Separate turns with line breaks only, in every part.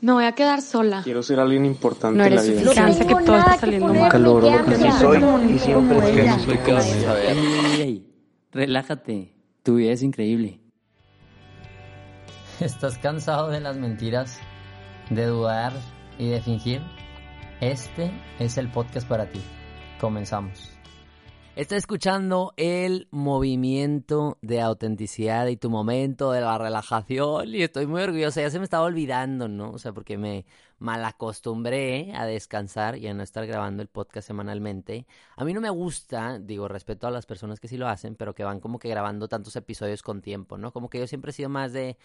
Me voy a quedar sola.
Quiero ser alguien importante
No
en la
eres
vida.
suficiente, que todo está saliendo mal.
Calor, lo que sí soy y siempre
relájate, tu vida es increíble. ¿Estás cansado de las mentiras, de dudar y de fingir? Este es el podcast para ti. Comenzamos. Estás escuchando el movimiento de autenticidad y tu momento de la relajación y estoy muy orgullosa, ya se me estaba olvidando, ¿no? O sea, porque me malacostumbré a descansar y a no estar grabando el podcast semanalmente. A mí no me gusta, digo, respeto a las personas que sí lo hacen, pero que van como que grabando tantos episodios con tiempo, ¿no? Como que yo siempre he sido más de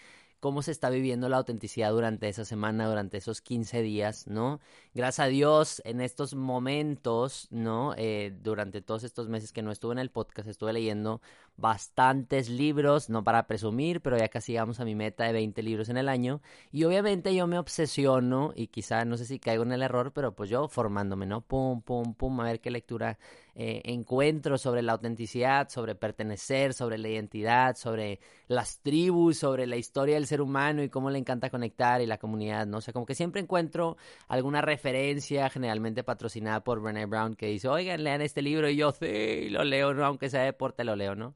cómo se está viviendo la autenticidad durante esa semana, durante esos 15 días, ¿no? Gracias a Dios, en estos momentos, ¿no? Eh, durante todos estos meses que no estuve en el podcast, estuve leyendo bastantes libros, no para presumir, pero ya casi llegamos a mi meta de 20 libros en el año. Y obviamente yo me obsesiono, y quizá no sé si caigo en el error, pero pues yo formándome, ¿no? Pum, pum, pum, a ver qué lectura eh, encuentro sobre la autenticidad, sobre pertenecer, sobre la identidad, sobre las tribus, sobre la historia del ser humano y cómo le encanta conectar y la comunidad, ¿no? O sea, como que siempre encuentro alguna referencia, generalmente patrocinada por Brené Brown, que dice, oigan, lean este libro y yo, sí, lo leo, ¿no? Aunque sea deporte, lo leo, ¿no?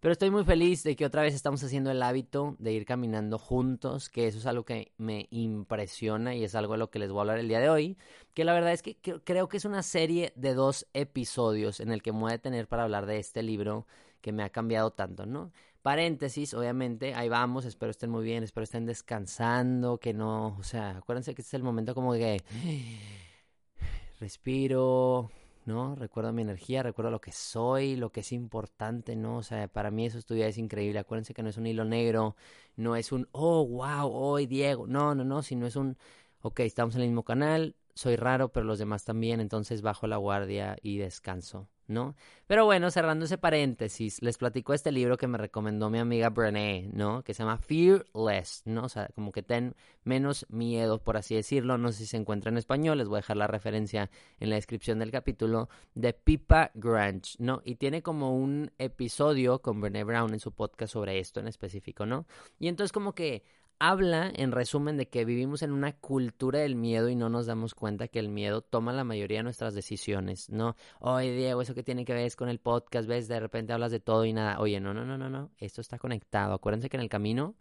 Pero estoy muy feliz de que otra vez estamos haciendo el hábito de ir caminando juntos, que eso es algo que me impresiona y es algo de lo que les voy a hablar el día de hoy, que la verdad es que cre- creo que es una serie de dos episodios en el que me voy a tener para hablar de este libro que me ha cambiado tanto, ¿no? Paréntesis, obviamente, ahí vamos, espero estén muy bien, espero estén descansando, que no, o sea, acuérdense que este es el momento como que respiro, ¿no? Recuerdo mi energía, recuerdo lo que soy, lo que es importante, ¿no? O sea, para mí eso estudiar es increíble. Acuérdense que no es un hilo negro, no es un, oh, wow, hoy Diego. No, no, no, sino es un, ok, estamos en el mismo canal, soy raro, pero los demás también, entonces bajo la guardia y descanso, ¿no? Pero bueno, cerrando ese paréntesis, les platico este libro que me recomendó mi amiga Brené, ¿no? Que se llama Fearless, ¿no? O sea, como que ten menos miedo, por así decirlo. No sé si se encuentra en español, les voy a dejar la referencia en la descripción del capítulo de Pipa Grange, ¿no? Y tiene como un episodio con Brené Brown en su podcast sobre esto en específico, ¿no? Y entonces como que habla, en resumen, de que vivimos en una cultura del miedo y no nos damos cuenta que el miedo toma la mayoría de nuestras decisiones, ¿no? Oye, Diego, eso que tiene que ver es con el podcast, ves, de repente hablas de todo y nada. Oye, no, no, no, no, no, esto está conectado. Acuérdense que en el camino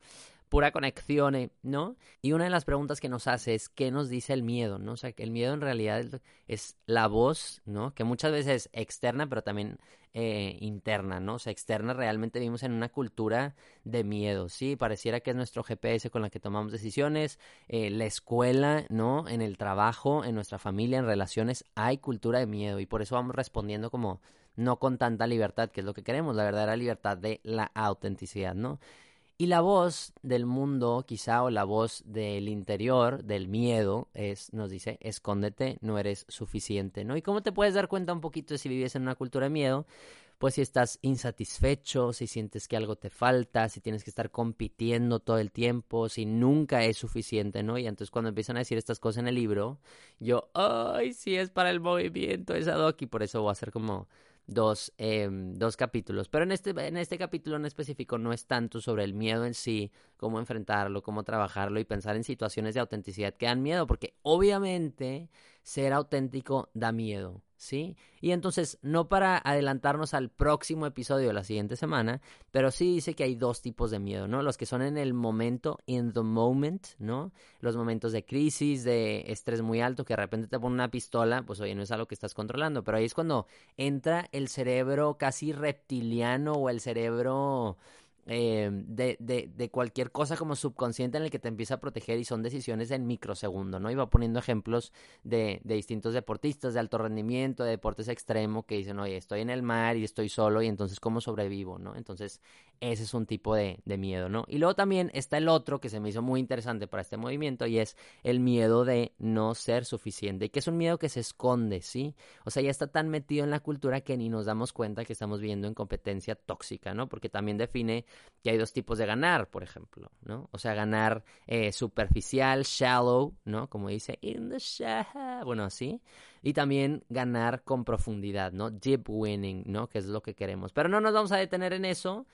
pura conexión, ¿eh? ¿no? Y una de las preguntas que nos hace es qué nos dice el miedo, ¿no? O sea, que el miedo en realidad es, la voz, ¿no? Que muchas veces es externa, pero también eh, interna, ¿no? O sea, externa realmente vivimos en una cultura de miedo, ¿sí? Pareciera que es nuestro GPS con la que tomamos decisiones, eh, la escuela, ¿no? En el trabajo, en nuestra familia, en relaciones, hay cultura de miedo y por eso vamos respondiendo como no con tanta libertad, que es lo que queremos, la verdadera libertad de la autenticidad, ¿no? Y la voz del mundo, quizá, o la voz del interior, del miedo, es, nos dice, escóndete, no eres suficiente, ¿no? ¿Y cómo te puedes dar cuenta un poquito de si vives en una cultura de miedo? Pues si estás insatisfecho, si sientes que algo te falta, si tienes que estar compitiendo todo el tiempo, si nunca es suficiente, ¿no? Y entonces cuando empiezan a decir estas cosas en el libro, yo, ay, sí es para el movimiento esa doc, y por eso voy a hacer como dos, eh, dos capítulos. Pero en este, en este capítulo en específico no es tanto sobre el miedo en sí, cómo enfrentarlo, cómo trabajarlo y pensar en situaciones de autenticidad que dan miedo, porque obviamente ser auténtico da miedo, ¿sí? Y entonces, no para adelantarnos al próximo episodio de la siguiente semana, pero sí dice que hay dos tipos de miedo, ¿no? Los que son en el momento, in the moment, ¿no? Los momentos de crisis, de estrés muy alto, que de repente te pone una pistola, pues oye, no es algo que estás controlando, pero ahí es cuando entra el cerebro casi reptiliano o el cerebro eh, de, de, de, cualquier cosa como subconsciente en el que te empieza a proteger y son decisiones en microsegundo, ¿no? Iba poniendo ejemplos de, de, distintos deportistas de alto rendimiento, de deportes extremo, que dicen, oye, estoy en el mar y estoy solo y entonces, ¿cómo sobrevivo, no? Entonces, ese es un tipo de, miedo, ¿no? Y luego también está el otro que se me hizo muy interesante para este movimiento y es el miedo de no ser suficiente, que es un miedo que se esconde, ¿sí? O sea, ya está tan metido en la cultura que ni nos damos cuenta que estamos viviendo en competencia tóxica, ¿no? Porque también define que hay dos tipos de ganar, por ejemplo, ¿no? O sea, ganar eh, superficial, shallow, ¿no? Como dice, in the shallow, bueno, así. Y también ganar con profundidad, ¿no? Deep winning, ¿no? Que es lo que queremos. Pero no nos vamos a detener en eso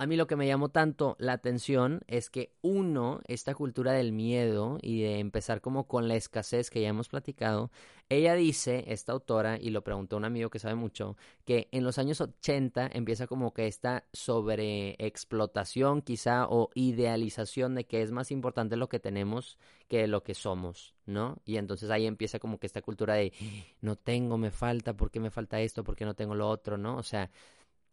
a mí lo que me llamó tanto la atención es que uno, esta cultura del miedo y de empezar como con la escasez que ya hemos platicado, ella dice, esta autora, y lo preguntó un amigo que sabe mucho, que en los años 80 empieza como que esta sobreexplotación quizá o idealización de que es más importante lo que tenemos que lo que somos, ¿no? Y entonces ahí empieza como que esta cultura de no tengo, me falta, ¿por qué me falta esto? ¿Por qué no tengo lo otro? ¿No? O sea,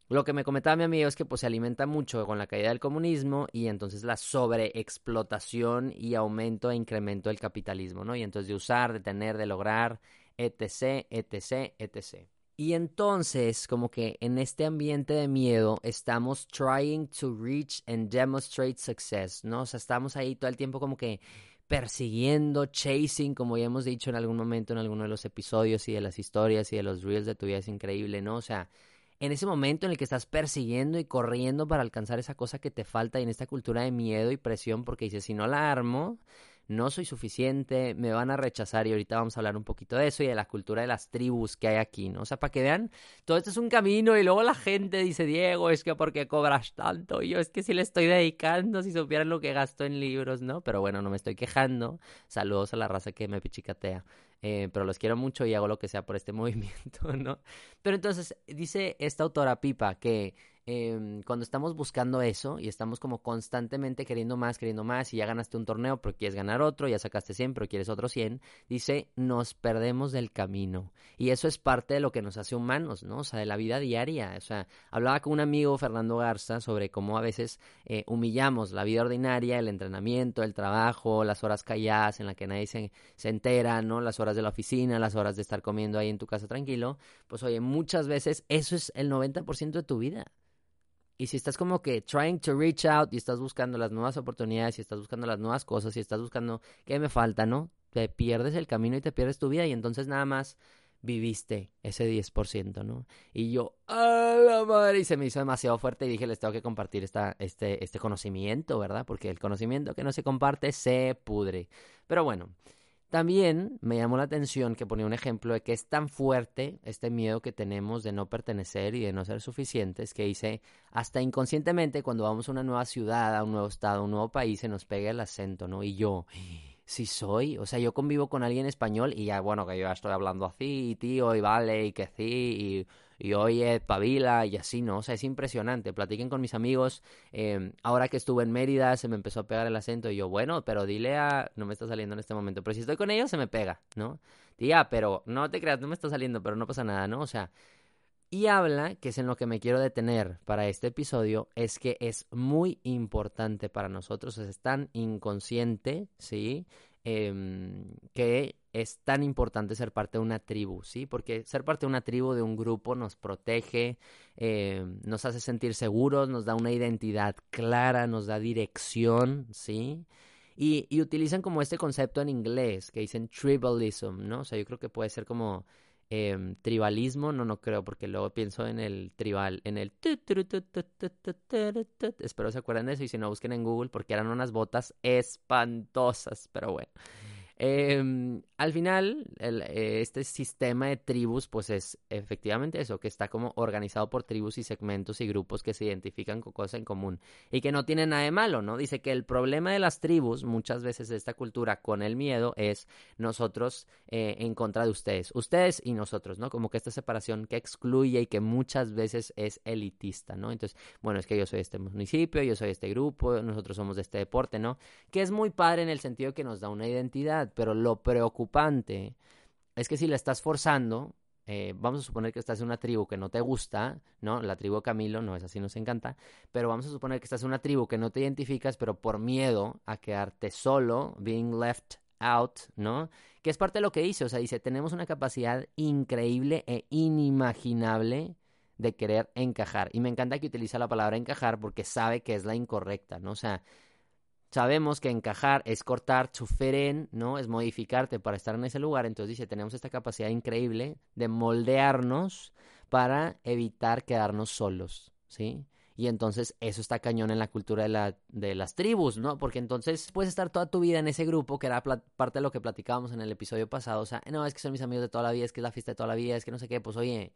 lo que me comentaba mi amigo es que pues se alimenta mucho con la caída del comunismo y entonces la sobreexplotación y aumento e incremento del capitalismo, ¿no? Y entonces de usar, de tener, de lograr, etc, etc, etc. Y entonces, como que en este ambiente de miedo, estamos trying to reach and demonstrate success, ¿no? O sea, estamos ahí todo el tiempo como que persiguiendo, chasing, como ya hemos dicho en algún momento en alguno de los episodios y de las historias y de los reels de tu vida es increíble, ¿no? O sea, en ese momento en el que estás persiguiendo y corriendo para alcanzar esa cosa que te falta y en esta cultura de miedo y presión porque dices, si no la armo, no soy suficiente, me van a rechazar y ahorita vamos a hablar un poquito de eso y de la cultura de las tribus que hay aquí, ¿no? O sea, para que vean, todo esto es un camino y luego la gente dice, Diego, es que ¿por qué cobras tanto? Y yo es que si le estoy dedicando, si supieran lo que gasto en libros, ¿no? Pero bueno, no me estoy quejando. Saludos a la raza que me pichicatea. Eh, pero los quiero mucho y hago lo que sea por este movimiento, ¿no? Pero entonces dice esta autora Pipa que eh, cuando estamos buscando eso y estamos como constantemente queriendo más, queriendo más, y ya ganaste un torneo, pero quieres ganar otro, ya sacaste 100, pero quieres otro 100, dice, nos perdemos del camino. Y eso es parte de lo que nos hace humanos, ¿no? O sea, de la vida diaria. O sea, hablaba con un amigo, Fernando Garza, sobre cómo a veces eh, humillamos la vida ordinaria, el entrenamiento, el trabajo, las horas calladas en las que nadie se, se entera, ¿no? Las horas de la oficina, las horas de estar comiendo ahí en tu casa tranquilo. Pues oye, muchas veces eso es el 90% de tu vida. Y si estás como que trying to reach out y estás buscando las nuevas oportunidades y estás buscando las nuevas cosas y estás buscando qué me falta, ¿no? Te pierdes el camino y te pierdes tu vida y entonces nada más viviste ese 10%, ¿no? Y yo, ¡a la madre! Y se me hizo demasiado fuerte y dije, les tengo que compartir esta, este, este conocimiento, ¿verdad? Porque el conocimiento que no se comparte se pudre. Pero bueno, también me llamó la atención que ponía un ejemplo de que es tan fuerte este miedo que tenemos de no pertenecer y de no ser suficientes que dice, hasta inconscientemente cuando vamos a una nueva ciudad, a un nuevo estado, a un nuevo país, se nos pega el acento, ¿no? Y yo, si soy, o sea, yo convivo con alguien español y ya, bueno, que yo ya estoy hablando así, tío, y vale, y que sí, y y oye, pavila y así, ¿no? O sea, es impresionante. Platiquen con mis amigos. Eh, ahora que estuve en Mérida se me empezó a pegar el acento y yo, bueno, pero dile a... No me está saliendo en este momento, pero si estoy con ellos se me pega, ¿no? Tía, pero no te creas, no me está saliendo, pero no pasa nada, ¿no? O sea... Y habla, que es en lo que me quiero detener para este episodio, es que es muy importante para nosotros, es tan inconsciente, ¿sí? Eh, que es tan importante ser parte de una tribu, ¿sí? Porque ser parte de una tribu, de un grupo, nos protege, eh, nos hace sentir seguros, nos da una identidad clara, nos da dirección, ¿sí? Y, utilizan como este concepto en inglés, que dicen tribalism, ¿no? O sea, yo creo que puede ser como eh, tribalismo, no, no creo, porque luego pienso en el tribal, en el... Espero se acuerden de eso y si no, busquen en Google porque eran unas botas espantosas, pero bueno. Eh, al final, el, eh, este sistema de tribus, pues es efectivamente eso, que está como organizado por tribus y segmentos y grupos que se identifican con cosas en común y que no tienen nada de malo, ¿no? Dice que el problema de las tribus, muchas veces de esta cultura con el miedo, es nosotros eh, en contra de ustedes, ustedes y nosotros, ¿no? Como que esta separación que excluye y que muchas veces es elitista, ¿no? Entonces, bueno, es que yo soy de este municipio, yo soy de este grupo, nosotros somos de este deporte, ¿no? Que es muy padre en el sentido que nos da una identidad pero lo preocupante es que si la estás forzando, eh, vamos a suponer que estás en una tribu que no te gusta, ¿no? La tribu Camilo, no es así, nos encanta, pero vamos a suponer que estás en una tribu que no te identificas, pero por miedo a quedarte solo, being left out, ¿no? Que es parte de lo que dice, o sea, dice, tenemos una capacidad increíble e inimaginable de querer encajar. Y me encanta que utiliza la palabra encajar porque sabe que es la incorrecta, ¿no? O sea, sabemos que encajar es cortar, to ¿no? Es modificarte para estar en ese lugar. Entonces dice, tenemos esta capacidad increíble de moldearnos para evitar quedarnos solos, ¿sí? Y entonces eso está cañón en la cultura de, la, de las tribus, ¿no? Porque entonces puedes estar toda tu vida en ese grupo, que era parte de lo que platicábamos en el episodio pasado. O sea, no, es que son mis amigos de toda la vida, es que es la fiesta de toda la vida, es que no sé qué. Pues oye,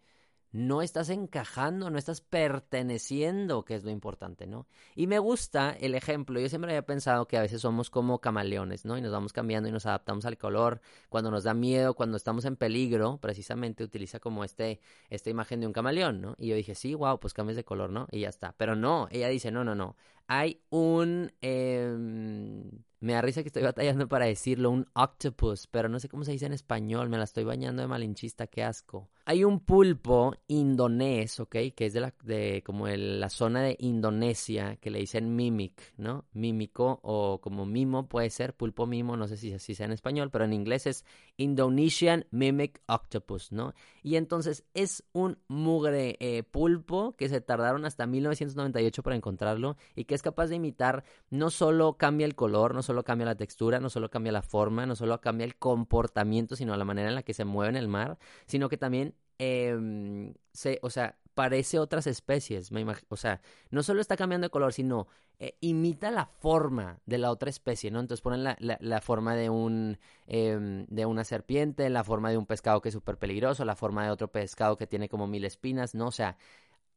no estás encajando, no estás perteneciendo, que es lo importante, ¿no? Y me gusta el ejemplo, yo siempre había pensado que a veces somos como camaleones, ¿no? Y nos vamos cambiando y nos adaptamos al color, cuando nos da miedo, cuando estamos en peligro, precisamente utiliza como este, esta imagen de un camaleón, ¿no? Y yo dije, sí, wow, pues cambies de color, ¿no? Y ya está. Pero no, ella dice, no, no, no, hay un... Em, me da risa que estoy batallando para decirlo, un octopus, pero no sé cómo se dice en español, me la estoy bañando de malinchista, qué asco. Hay un pulpo indonés, ¿ok? Que es de la, de como la zona de Indonesia, que le dicen mimic, ¿no? Mímico o como mimo puede ser, pulpo mimo, no sé si así sea en español, pero en inglés es Indonesian Mimic Octopus, ¿no? Y entonces es un mugre eh, pulpo que se tardaron hasta 1998 para encontrarlo y que es capaz de imitar, no solo cambia el color, no solo cambia la textura, no solo cambia la forma, no solo cambia el comportamiento, sino la manera en la que se mueve en el mar, sino que también eh, se, o sea, parece otras especies, me o sea, no solo está cambiando de color, sino eh, imita la forma de la otra especie, ¿no? Entonces ponen la, la, forma de un em, de una serpiente, la forma de un pescado que es súper peligroso, la forma de otro pescado que tiene como mil espinas, ¿no? O sea,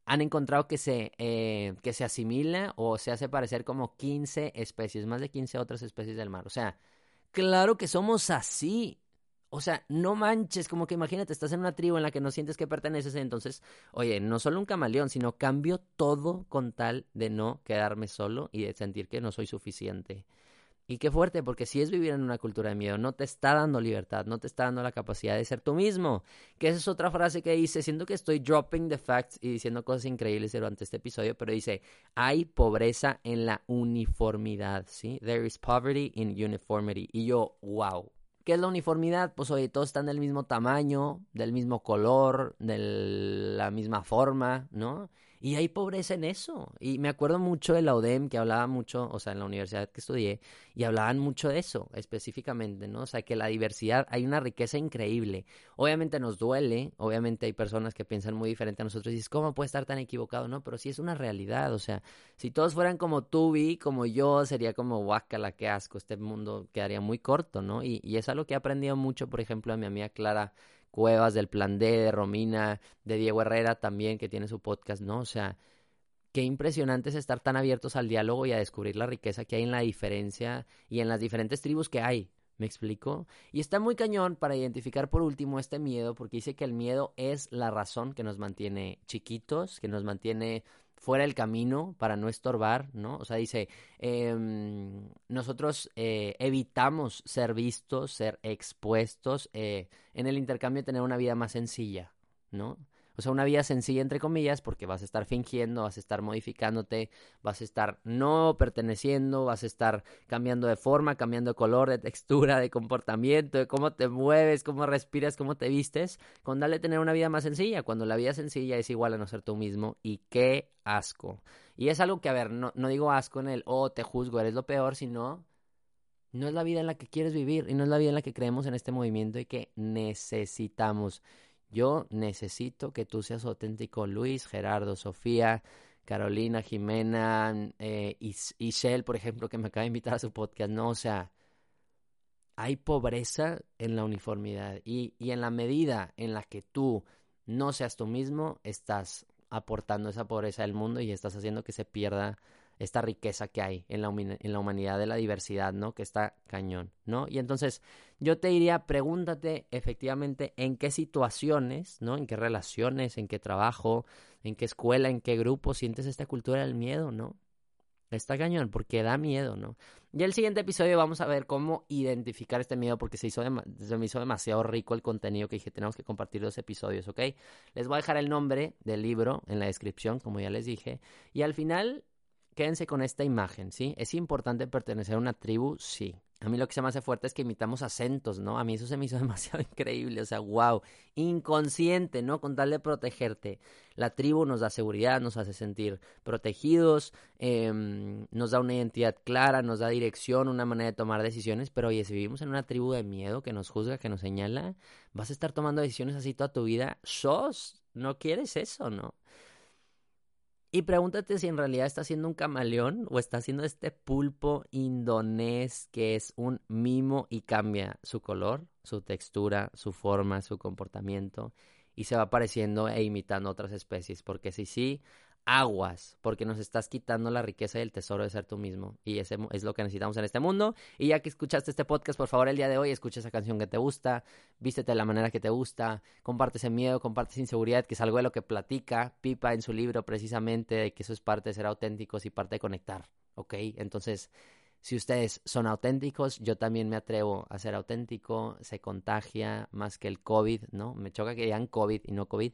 han encontrado que se, eh, que se asimila o se hace parecer como 15 especies, más de 15 otras especies del mar. O sea, claro que somos así. O sea, no manches, como que imagínate, estás en una tribu en la que no sientes que perteneces, entonces, oye, no solo un camaleón, sino cambio todo con tal de no quedarme solo y de sentir que no soy suficiente. Y qué fuerte, porque si es vivir en una cultura de miedo, no te está dando libertad, no te está dando la capacidad de ser tú mismo. Que esa es otra frase que dice, siento que estoy dropping the facts y diciendo cosas increíbles durante este episodio, pero dice, hay pobreza en la uniformidad, ¿sí? There is poverty in uniformity. Y yo, wow. ¿Qué es la uniformidad? Pues oye, todos están del mismo tamaño, del mismo color, de la misma forma, ¿no? Y hay pobreza en eso. Y me acuerdo mucho de la UDEM que hablaba mucho, o sea, en la universidad que estudié, y hablaban mucho de eso específicamente, ¿no? O sea, que la diversidad, hay una riqueza increíble. Obviamente nos duele, obviamente hay personas que piensan muy diferente a nosotros y dices, ¿cómo puede estar tan equivocado? No, pero sí es una realidad, o sea, si todos fueran como tú, vi, como yo, sería como, guácala, qué asco, este mundo quedaría muy corto, ¿no? Y, y es algo que he aprendido mucho, por ejemplo, a mi amiga Clara Cuevas, del Plan D, de Romina, de Diego Herrera también, que tiene su podcast, ¿no? O sea, qué impresionante es estar tan abiertos al diálogo y a descubrir la riqueza que hay en la diferencia y en las diferentes tribus que hay. ¿Me explico? Y está muy cañón para identificar por último este miedo, porque dice que el miedo es la razón que nos mantiene chiquitos, que nos mantiene fuera del camino para no estorbar, ¿no? O sea, dice, em, nosotros eh, evitamos ser vistos, ser expuestos, eh, en el intercambio tener una vida más sencilla, ¿no? O sea, una vida sencilla, entre comillas, porque vas a estar fingiendo, vas a estar modificándote, vas a estar no perteneciendo, vas a estar cambiando de forma, cambiando de color, de textura, de comportamiento, de cómo te mueves, cómo respiras, cómo te vistes, con darle tener una vida más sencilla, cuando la vida sencilla es igual a no ser tú mismo. Y qué asco. Y es algo que, a ver, no, no digo asco en el, oh, te juzgo, eres lo peor, sino no es la vida en la que quieres vivir y no es la vida en la que creemos en este movimiento y que necesitamos. Yo necesito que tú seas auténtico, Luis, Gerardo, Sofía, Carolina, Jimena, eh, Ishel, por ejemplo, que me acaba de invitar a su podcast. No, o sea, hay pobreza en la uniformidad y, y en la medida en la que tú no seas tú mismo, estás aportando esa pobreza al mundo y estás haciendo que se pierda esta riqueza que hay en la, en la humanidad de la diversidad, ¿no? Que está cañón, ¿no? Y entonces yo te diría, pregúntate efectivamente en qué situaciones, ¿no? En qué relaciones, en qué trabajo, en qué escuela, en qué grupo sientes esta cultura del miedo, ¿no? Está cañón, porque da miedo, ¿no? Y el siguiente episodio vamos a ver cómo identificar este miedo, porque se, hizo se me hizo demasiado rico el contenido que dije, tenemos que compartir los episodios, ¿ok? Les voy a dejar el nombre del libro en la descripción, como ya les dije. Y al final quédense con esta imagen, ¿sí? ¿Es importante pertenecer a una tribu? Sí. A mí lo que se me hace fuerte es que imitamos acentos, ¿no? A mí eso se me hizo demasiado increíble, o sea, wow, inconsciente, ¿no? Con tal de protegerte. La tribu nos da seguridad, nos hace sentir protegidos, em, nos da una identidad clara, nos da dirección, una manera de tomar decisiones, pero oye, si vivimos en una tribu de miedo que nos juzga, que nos señala, vas a estar tomando decisiones así toda tu vida, sos, no quieres eso, ¿no? Y pregúntate si en realidad está siendo un camaleón o está siendo este pulpo indonés que es un mimo y cambia su color, su textura, su forma, su comportamiento y se va apareciendo e imitando otras especies. Porque si sí, aguas, porque nos estás quitando la riqueza y el tesoro de ser tú mismo. Y ese es lo que necesitamos en este mundo. Y ya que escuchaste este podcast, por favor, el día de hoy, escucha esa canción que te gusta, vístete de la manera que te gusta, comparte ese miedo, comparte esa inseguridad, que es algo de lo que platica Pipa en su libro precisamente, de que eso es parte de ser auténticos y parte de conectar, ¿ok? Entonces... Si ustedes son auténticos, yo también me atrevo a ser auténtico, se contagia más que el COVID, ¿no? Me choca que digan COVID y no COVID.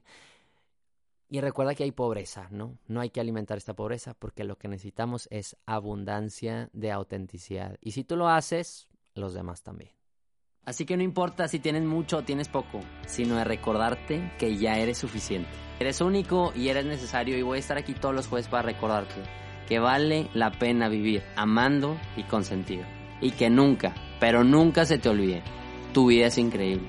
Y recuerda que hay pobreza, ¿no? No hay que alimentar esta pobreza porque lo que necesitamos es abundancia de autenticidad. Y si tú lo haces, los demás también. Así que no importa si tienes mucho o tienes poco, sino de recordarte que ya eres suficiente. Eres único y eres necesario y voy a estar aquí todos los jueves para recordarte que vale la pena vivir amando y con sentido. Y que nunca, pero nunca se te olvide, tu vida es increíble.